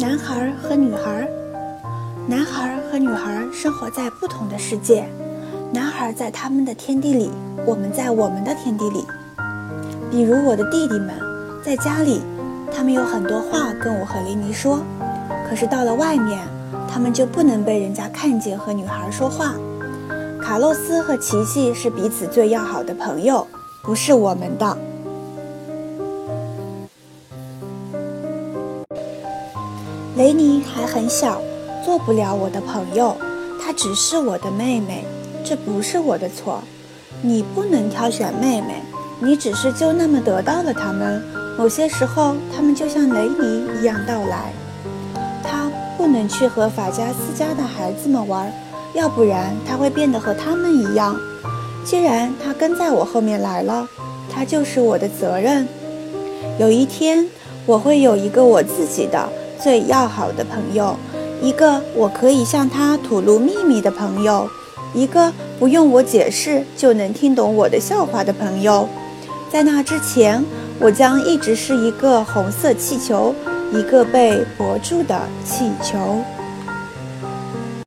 男孩和女孩，男孩和女孩生活在不同的世界。男孩在他们的天地里，我们在我们的天地里。比如我的弟弟们，在家里，他们有很多话跟我和雷尼说，可是到了外面，他们就不能被人家看见和女孩说话。卡洛斯和琪琪是彼此最要好的朋友，不是我们的。雷尼还很小，做不了我的朋友，她只是我的妹妹，这不是我的错。你不能挑选妹妹，你只是就那么得到了他们。某些时候，他们就像雷尼一样到来。他不能去和法加斯家的孩子们玩，要不然他会变得和他们一样。既然他跟在我后面来了，他就是我的责任。有一天，我会有一个我自己的。最要好的朋友，一个我可以向他吐露秘密的朋友，一个不用我解释就能听懂我的笑话的朋友。在那之前，我将一直是一个红色气球，一个被泊住的气球。